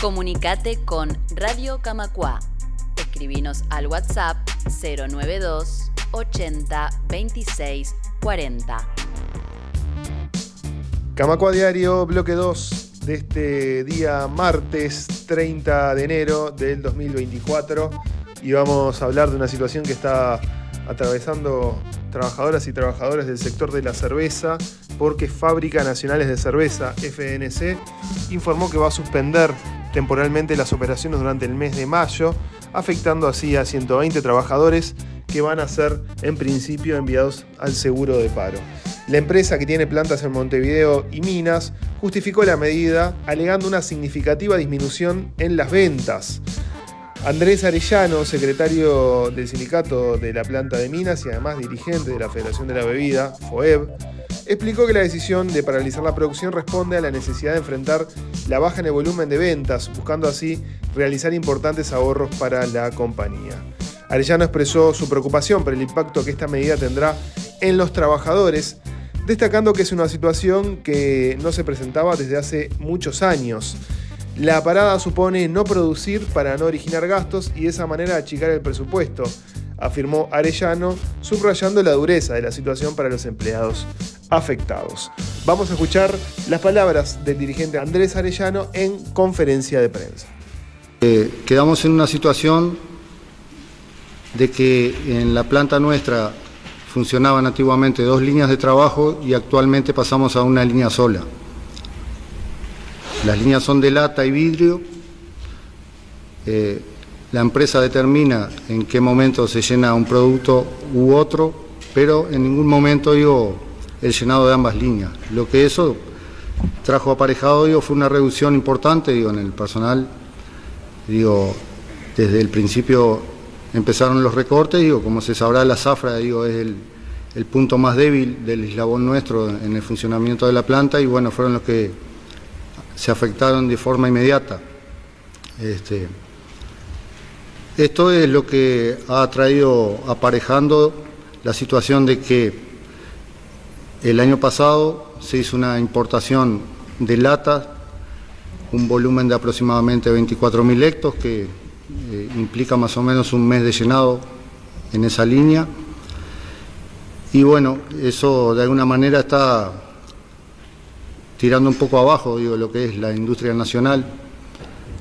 Comunicate con Radio Camacua. Escribinos al WhatsApp 092 80 26 40. Camacua Diario, bloque 2 de este día martes 30 de enero del 2024 y vamos a hablar de una situación que está atravesando trabajadoras y trabajadores del sector de la cerveza porque Fábrica Nacionales de Cerveza, FNC, informó que va a suspender temporalmente las operaciones durante el mes de mayo, afectando así a 120 trabajadores que van a ser en principio enviados al seguro de paro. La empresa que tiene plantas en Montevideo y Minas justificó la medida alegando una significativa disminución en las ventas. Andrés Arellano, secretario del sindicato de la planta de Minas y además dirigente de la Federación de la Bebida, FOEB, explicó que la decisión de paralizar la producción responde a la necesidad de enfrentar la baja en el volumen de ventas, buscando así realizar importantes ahorros para la compañía. Arellano expresó su preocupación por el impacto que esta medida tendrá en los trabajadores, destacando que es una situación que no se presentaba desde hace muchos años. La parada supone no producir para no originar gastos y de esa manera achicar el presupuesto, afirmó Arellano, subrayando la dureza de la situación para los empleados afectados. Vamos a escuchar las palabras del dirigente Andrés Arellano en conferencia de prensa. Eh, quedamos en una situación de que en la planta nuestra funcionaban antiguamente dos líneas de trabajo y actualmente pasamos a una línea sola. Las líneas son de lata y vidrio. Eh, la empresa determina en qué momento se llena un producto u otro, pero en ningún momento digo el llenado de ambas líneas. Lo que eso trajo aparejado digo, fue una reducción importante digo, en el personal. Digo, desde el principio empezaron los recortes, digo, como se sabrá la zafra digo, es el, el punto más débil del eslabón nuestro en el funcionamiento de la planta y bueno, fueron los que se afectaron de forma inmediata. Este, esto es lo que ha traído aparejando la situación de que el año pasado se hizo una importación de lata, un volumen de aproximadamente 24.000 hectos, que eh, implica más o menos un mes de llenado en esa línea. Y bueno, eso de alguna manera está tirando un poco abajo, digo, lo que es la industria nacional.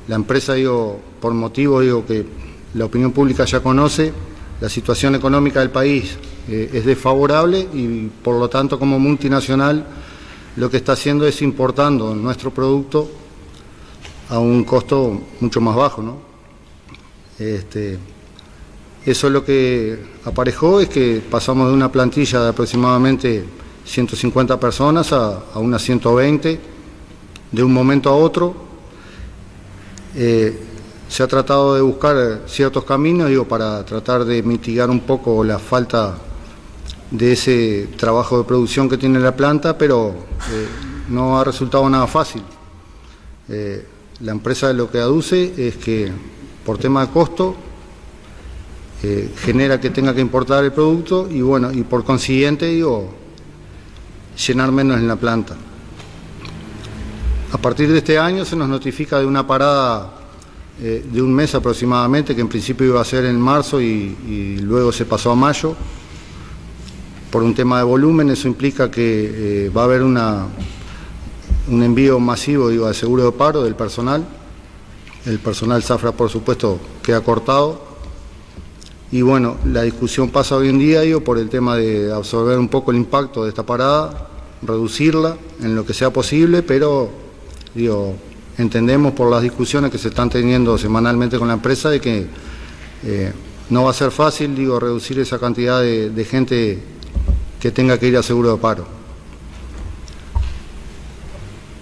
La empresa, digo, por motivo, digo, que la opinión pública ya conoce, la situación económica del país eh, es desfavorable y por lo tanto como multinacional lo que está haciendo es importando nuestro producto a un costo mucho más bajo, ¿no? Este, eso es lo que aparejó, es que pasamos de una plantilla de aproximadamente 150 personas a, unas 120 de un momento a otro. Eh, se ha tratado de buscar ciertos caminos digo, para tratar de mitigar un poco la falta de ese trabajo de producción que tiene la planta, pero eh, no ha resultado nada fácil. Eh, la empresa lo que aduce es que por tema de costo genera que tenga que importar el producto y bueno, y por consiguiente digo, llenar menos en la planta. A partir de este año se nos notifica de una parada eh, de un mes aproximadamente, que en principio iba a ser en marzo y, luego se pasó a mayo, por un tema de volumen. Eso implica que eh, va a haber una, un envío masivo digo, de seguro de paro del personal. El personal Zafra, por supuesto, queda cortado y bueno, la discusión pasa hoy en día digo, por el tema de absorber un poco el impacto de esta parada, reducirla en lo que sea posible, pero digo, entendemos por las discusiones que se están teniendo semanalmente con la empresa de que eh, no va a ser fácil digo, reducir esa cantidad de, gente que tenga que ir a seguro de paro.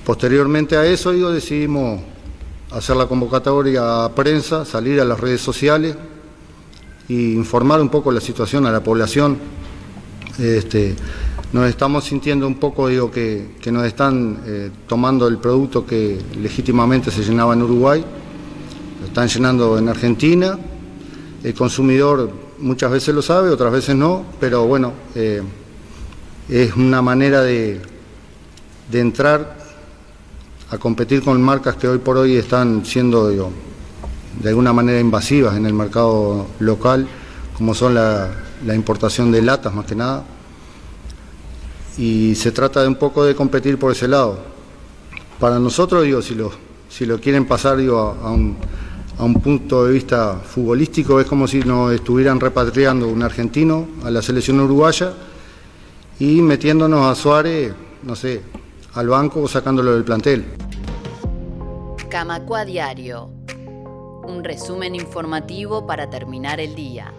Posteriormente a eso digo, decidimos hacer la convocatoria a prensa, salir a las redes sociales y informar un poco la situación a la población. Este, nos estamos sintiendo un poco, digo, que, nos están eh, tomando el producto que legítimamente se llenaba en Uruguay, lo están llenando en Argentina. El consumidor muchas veces lo sabe, otras veces no, pero bueno, eh, es una manera de, de entrar a competir con marcas que hoy por hoy están siendo de alguna manera invasivas en el mercado local, como son la, importación de latas más que nada. Y se trata de un poco de competir por ese lado. Para nosotros, digo, si lo, si lo quieren pasar digo, a, un, a un punto de vista futbolístico, es como si nos estuvieran repatriando un argentino a la selección uruguaya y metiéndonos a Suárez, no sé, al banco o sacándolo del plantel. Camacua Diario. Un resumen informativo para terminar el día.